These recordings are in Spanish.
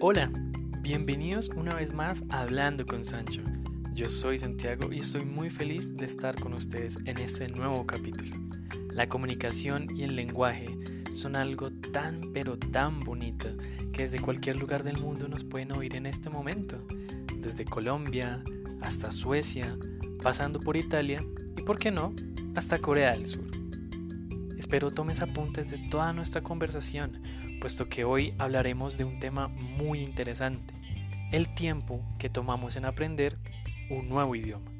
Hola, bienvenidos una vez más a Hablando con Sancho. Yo soy Santiago y estoy muy feliz de estar con ustedes en este nuevo capítulo. La comunicación y el lenguaje son algo tan pero tan bonito que desde cualquier lugar del mundo nos pueden oír en este momento, desde Colombia hasta Suecia, pasando por Italia y, por qué no, hasta Corea del Sur. Espero tomes apuntes de toda nuestra conversación puesto que hoy hablaremos de un tema muy interesante, el tiempo que tomamos en aprender un nuevo idioma.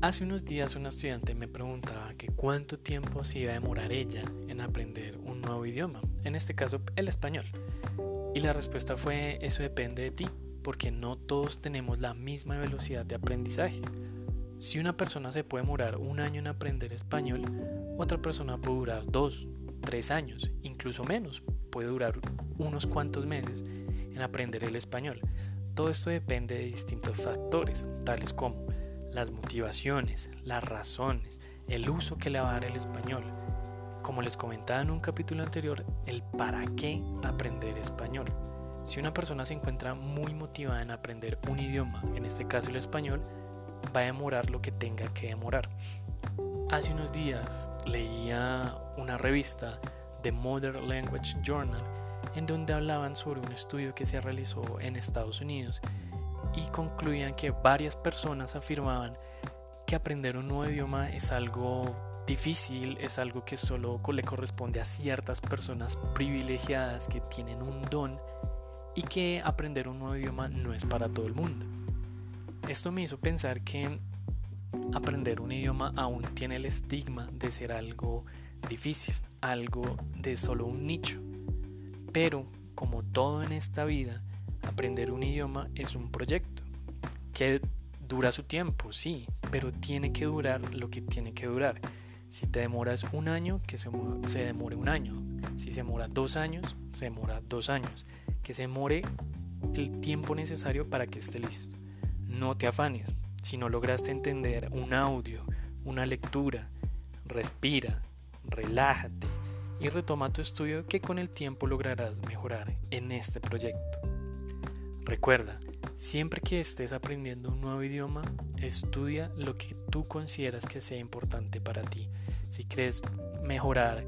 Hace unos días una estudiante me preguntaba que cuánto tiempo se iba a demorar ella en aprender un nuevo idioma, en este caso el español. Y la respuesta fue, eso depende de ti, porque no todos tenemos la misma velocidad de aprendizaje. Si una persona se puede demorar un año en aprender español, otra persona puede durar dos, tres años, incluso menos, puede durar unos cuantos meses en aprender el español. Todo esto depende de distintos factores, tales como las motivaciones, las razones, el uso que le va a dar el español. Como les comentaba en un capítulo anterior, el para qué aprender español. Si una persona se encuentra muy motivada en aprender un idioma, en este caso el español, va a demorar lo que tenga que demorar. Hace unos días leía una revista The Modern Language Journal en donde hablaban sobre un estudio que se realizó en Estados Unidos y concluían que varias personas afirmaban que aprender un nuevo idioma es algo difícil, es algo que solo le corresponde a ciertas personas privilegiadas que tienen un don y que aprender un nuevo idioma no es para todo el mundo. Esto me hizo pensar que aprender un idioma aún tiene el estigma de ser algo difícil, algo de solo un nicho. Pero, como todo en esta vida, aprender un idioma es un proyecto que dura su tiempo, sí, pero tiene que durar lo que tiene que durar. Si te demoras un año, que se, se demore un año. Si se demora dos años, se demora dos años que se more el tiempo necesario para que esté listo. No te afanes, si no lograste entender un audio, una lectura, respira, relájate y retoma tu estudio que con el tiempo lograrás mejorar en este proyecto. Recuerda, siempre que estés aprendiendo un nuevo idioma, estudia lo que tú consideras que sea importante para ti. Si crees mejorar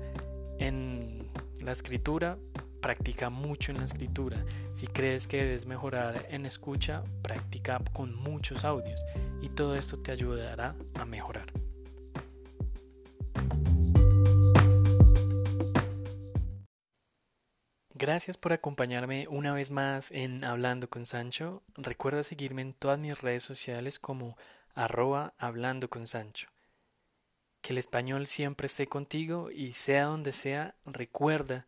en la escritura, practica mucho en la escritura. Si crees que debes mejorar en escucha, practica con muchos audios y todo esto te ayudará a mejorar. Gracias por acompañarme una vez más en Hablando con Sancho. Recuerda seguirme en todas mis redes sociales como arroba hablando con Sancho. Que el español siempre esté contigo y sea donde sea, recuerda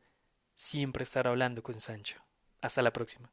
siempre estar hablando con Sancho. Hasta la próxima.